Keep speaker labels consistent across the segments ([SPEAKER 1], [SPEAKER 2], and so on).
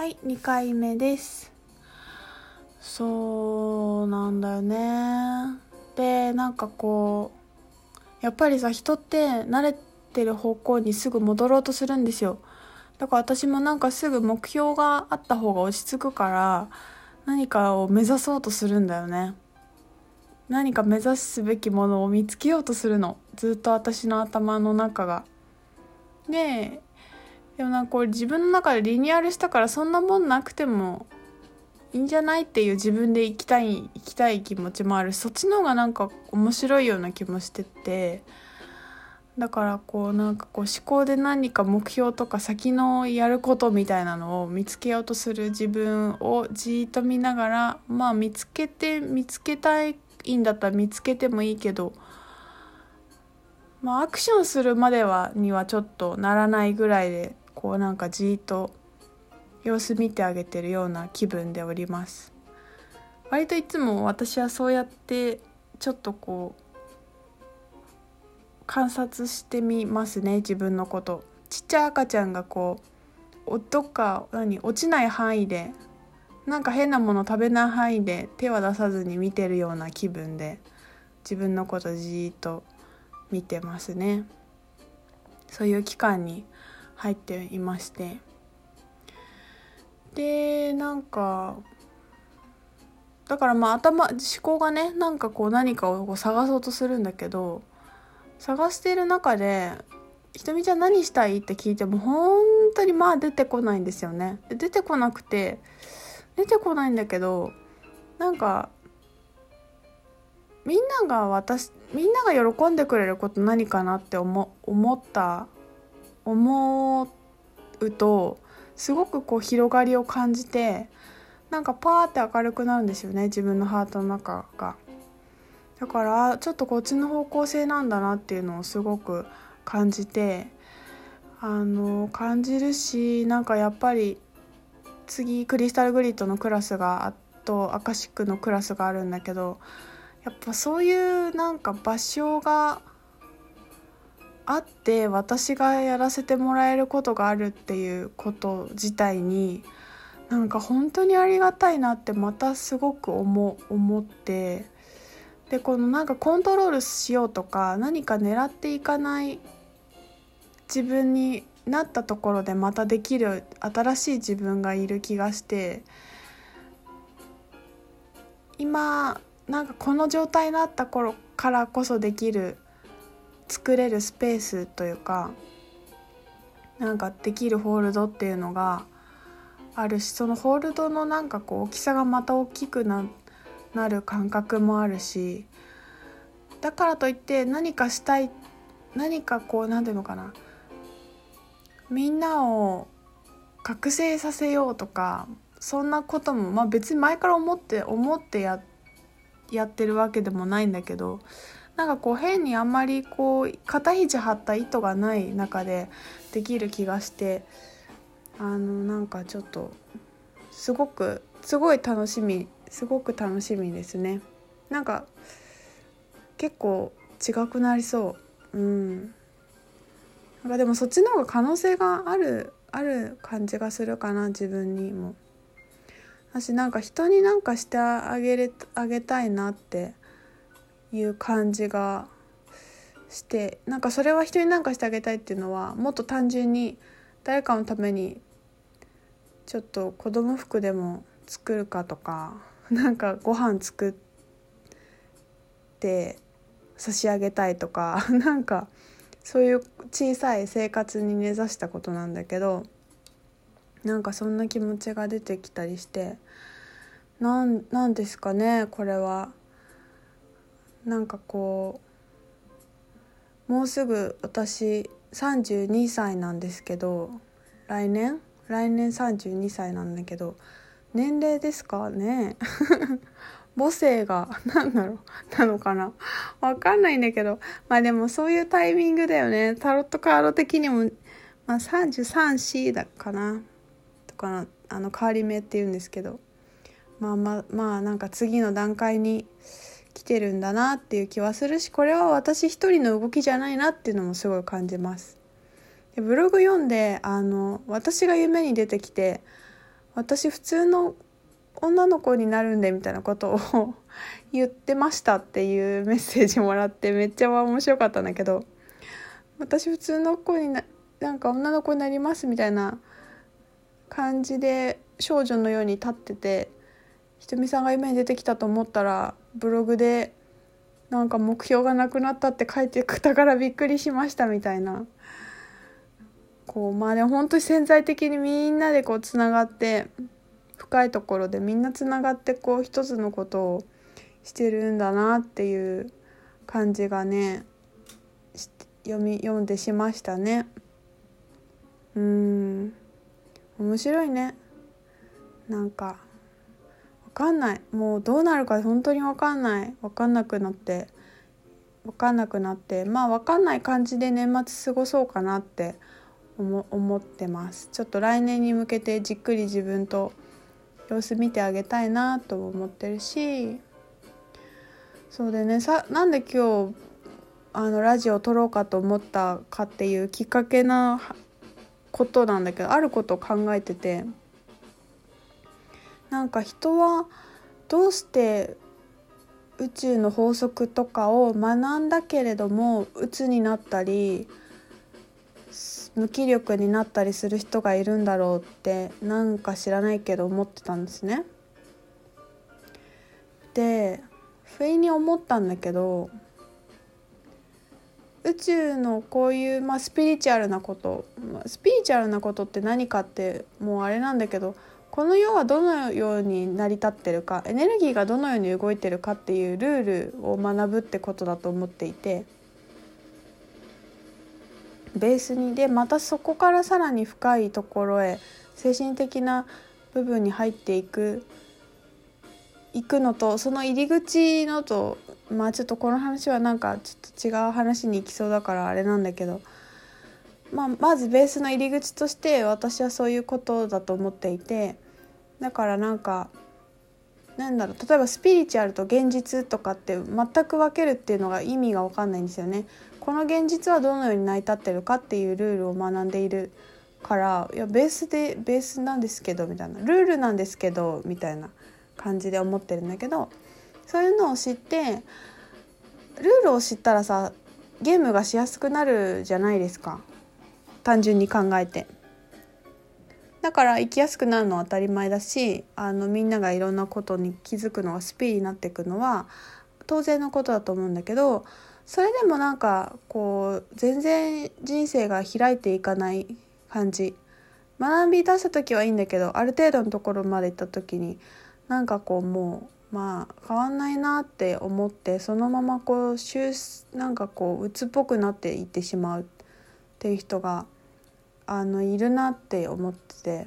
[SPEAKER 1] はい2回目です。そうなんだよね。でなんかこうやっぱりさ人って慣れてる方向にすぐ戻ろうとするんですよ。だから私もなんかすぐ目標があった方が落ち着くから何かを目指そうとするんだよね。何か目指すべきものを見つけようとするの。ずっと私の頭の中が。ででもなんかこれ自分の中でリニューアルしたからそんなもんなくてもいいんじゃないっていう自分で行きたい行きたい気持ちもある。しそっちの方がなんか面白いような気もしてて。だからこうなんかこう思考で何か目標とか先のやることみたいなのを見つけようとする自分をじーっと見ながらまあ見つけて見つけたいんだったら見つけてもいいけどまあアクションするまではにはちょっとならないぐらいでこうなんかじーっと様子見てあげてるような気分でおります。割といつも私はそうやってちょっとこう観察してみますね自分のこと。ちっちゃい赤ちゃんがこうどっか何落ちない範囲でなんか変なもの食べない範囲で手は出さずに見てるような気分で自分のことじーっと見てますね。そういう期間に入っていましてでなんかだからまあ頭思考がねなんかこう何かをこう探そうとするんだけど探している中で「ひとみちゃん何したい?」って聞いても本当にまあ出てこないんですよね。出てこなくて出てこないんだけどなんかみんなが私みんなが喜んでくれること何かなって思思った思うとすごくこう広がりを感じてなんかパーって明るくなるんですよね自分のハートの中が。だからちょっとこっちの方向性なんだなっていうのをすごく感じてあの感じるしなんかやっぱり次クリスタルグリッドのクラスがあとアカシックのクラスがあるんだけどやっぱそういうなんか場所があって私がやらせてもらえることがあるっていうこと自体になんか本当にありがたいなってまたすごく思思ってでこのなんかコントロールしようとか何か狙っていかない自分になったところでまたできる新しい自分がいる気がして今なんかこの状態になった頃からこそできる作れるスペースというかなんかできるホールドっていうのがあるしそのホールドのなんかこう大きさがまた大きくなる感覚もあるしだからといって何かしたい何かこう何ていうのかなみんなを覚醒させようとかそんなことも、まあ、別に前から思って思ってやってるわけでもないんだけどなんかこう変にあんまりこう肩肘張った意図がない中でできる気がしてあのなんかちょっとすごくすごい楽しみすごく楽しみですね。なんか結構違くなりそう。うん。なんかでもそっちの方が可能性があるある感じがするかな自分にも。私なんか人になんかしてあげれあげたいなっていう感じがしてなんかそれは人になんかしてあげたいっていうのはもっと単純に誰かのためにちょっと子供服でも作るかとか なんかご飯作って差し上げたいとか なんかそういう小さい生活に根ざしたことなんだけどなんかそんな気持ちが出てきたりしてなんなんですかねこれは。なんかこうもうすぐ私32歳なんですけど来年？来年32歳なんだけど年齢ですか？ね 母性が何だろう？なのかな？わかんないんだけどまあでもそういうタイミングだよね。タロットカード的にも、まあ、33C だかな？とかあの変わり目って言うんですけど。まあまあまあなんか次の段階に来てるんだなっていう気はするしこれは私一人の動きじゃないなっていうのもすごい感じます。でブログ読んであの私が夢に出てきて私普通の女の子になるんでみたいなことを 言ってましたっていうメッセージもらってめっちゃ面白かったんだけど私普通の子にななんか女の子になりますみたいな感じで少女のように立っててひとみさんが夢に出てきたと思ったらブログでなんか目標がなくなったって書いてくたからびっくりしましたみたいな。こうまあでも本当に潜在的にみんなでこうつながって深いところでみんなつながってこう一つのことをしてるんだなっていう感じがね読み読んでしましたね。うん。面白いね。なんか。かんない。もうどうなるか本当に分かんない。分かんなくなって。分かんなくなって。まあ分かんない感じで年末過ごそうかなって思ってます。ちょっと来年に向けてじっくり自分と様子見てあげたいなと思ってるし。そうでね。さなんで今日あのラジオを撮ろうかと思ったかっていうきっかけなことなんだけどあることを考えてて。なんか人はどうして宇宙の法則とかを学んだけれども鬱になったり無気力になったりする人がいるんだろうってなんか知らないけど思ってたんですね。で不意に思ったんだけど宇宙のこういう、まあ、スピリチュアルなことスピリチュアルなことって何かってもうあれなんだけどこの世はどのように成り立ってるかエネルギーがどのように動いてるかっていうルールを学ぶってことだと思っていてベースにでまたそこからさらに深いところへ精神的な部分に入っていく行くのとその入り口のとまあちょっとこの話はなんかちょっと違う話に行きそうだからあれなんだけど、まあ、まずベースの入り口として私はそういうことだと思っていてだからなんかなんだろう例えばスピリチュアルと現実とかって全く分けるっていうのが意味が分かんないんですよね。この現実はどのように成り立ってるかっていうルールを学んでいるからいやベースでベースなんですけどみたいなルールなんですけどみたいな感じで思ってるんだけどそういうのを知ってルールを知ったらさゲームがしやすくなるじゃないですか単純に考えて。だから生きやすくなるのは当たり前だしあのみんながいろんなことに気づくのがスピーディーになっていくのは当然のことだと思うんだけどそれでもなんかこう全然人生が開いていかない感じ学び出した時はいいんだけどある程度のところまで行った時になんかこうもうまあ変わんないなって思ってそのままこうなんかこう鬱っぽくなっていってしまうっていう人があのいるなって思ってて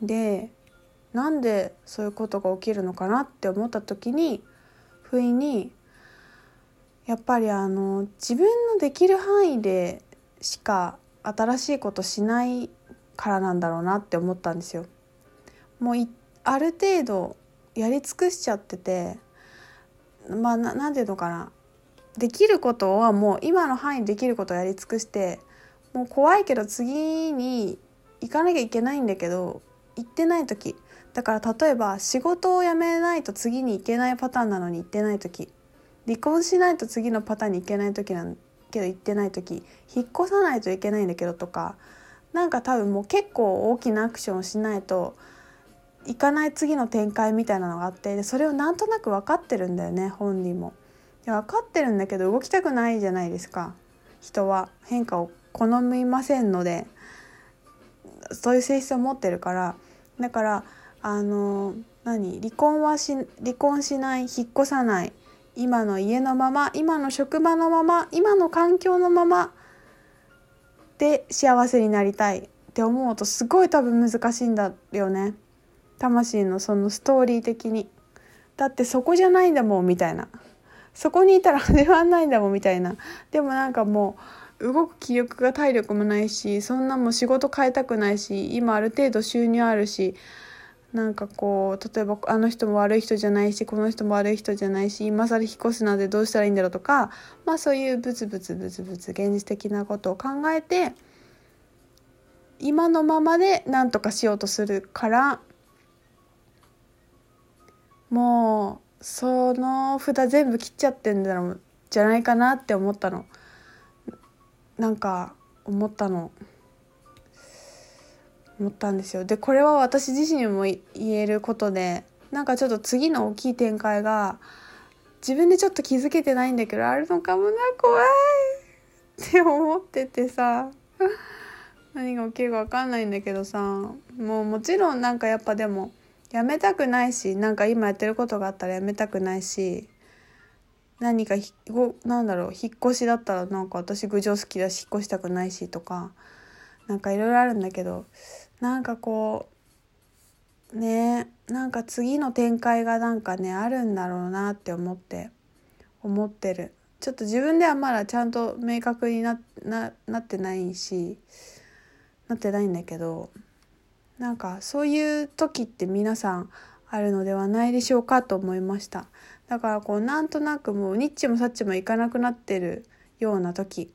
[SPEAKER 1] でなんでそういうことが起きるのかなって思った時に不意にやっぱりあの自分のできる範囲でしか新しいことしないからなんだろうなって思ったんですよ。もうある程度やり尽くしちゃっててまあ何て言うのかなできることはもう今の範囲できることをやり尽くしてもう怖いけど次に行かなきゃいけないんだけど行ってない時。だから例えば仕事を辞めないと次に行けないパターンなのに行ってない時。離婚しないと次のパターンに行けない時なんけど行ってない時。引っ越さないといけないんだけどとか。なんか多分もう結構大きなアクションをしないと行かない次の展開みたいなのがあってでそれをなんとなく分かってるんだよね本人も。で分かってるんだけど動きたくないじゃないですか。人は。変化を好みませんので。そういう性質を持ってるから。だからあの何？離婚はし離婚しない。引っ越さない。今の家のまま今の職場のまま今の環境のまま。で幸せになりたい。って思うとすごい多分難しいんだよね。魂のそのストーリー的に。だってそこじゃないんだもんみたいな。そこにいたら始まんないんだもんみたいな。でもなんかもう動く気力が体力もないしそんなもう仕事変えたくないし今ある程度収入あるしなんかこう例えばあの人も悪い人じゃないしこの人も悪い人じゃないし今更引っ越すなんてどうしたらいいんだろうとかまあそういうブツブツブツブツ現実的なことを考えて今のままで何とかしようとするからもうその札全部切っちゃってんだろうじゃないかなって思ったの。なんか思ったの。思ったんですよ。でこれは私自身も言えることでなんかちょっと次の大きい展開が自分でちょっと気づけてないんだけどあるのかもな怖いって思っててさ。何が起きるか分かんないんだけどさ。もうもちろんなんかやっぱでもやめたくないしなんか今やってることがあったらやめたくないし何かひなんだろう引っ越しだったらなんか私郡上好きだし引っ越したくないしとかなんかいろいろあるんだけどなんかこうねなんか次の展開がなんかねあるんだろうなって思って思ってる。ちょっと自分ではまだちゃんと明確になななってないしなってないんだけどなんかそういう時って皆さんあるのではないでしょうかと思いました。だからこうなんとなくもうニッチもサッチもいかなくなってるような時。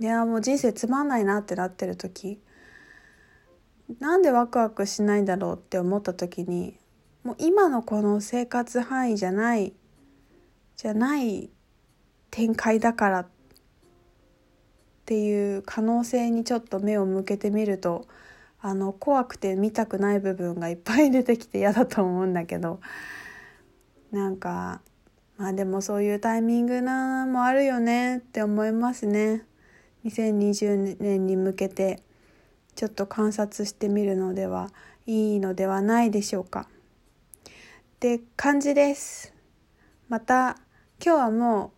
[SPEAKER 1] いやもう人生つまんないなってなってる時。なんでワクワクしないんだろうって思った時にもう今のこの生活範囲じゃないじゃない展開だからっていう可能性にちょっと目を向けてみるとあの怖くて見たくない部分がいっぱい出てきて嫌だと思うんだけど。なんかまあでもそういうタイミングなもあるよねって思いますね。2020年に向けてちょっと観察してみるのではいいのではないでしょうか。って感じです。また今日はも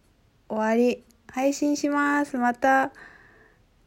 [SPEAKER 1] う終わり。配信します。また。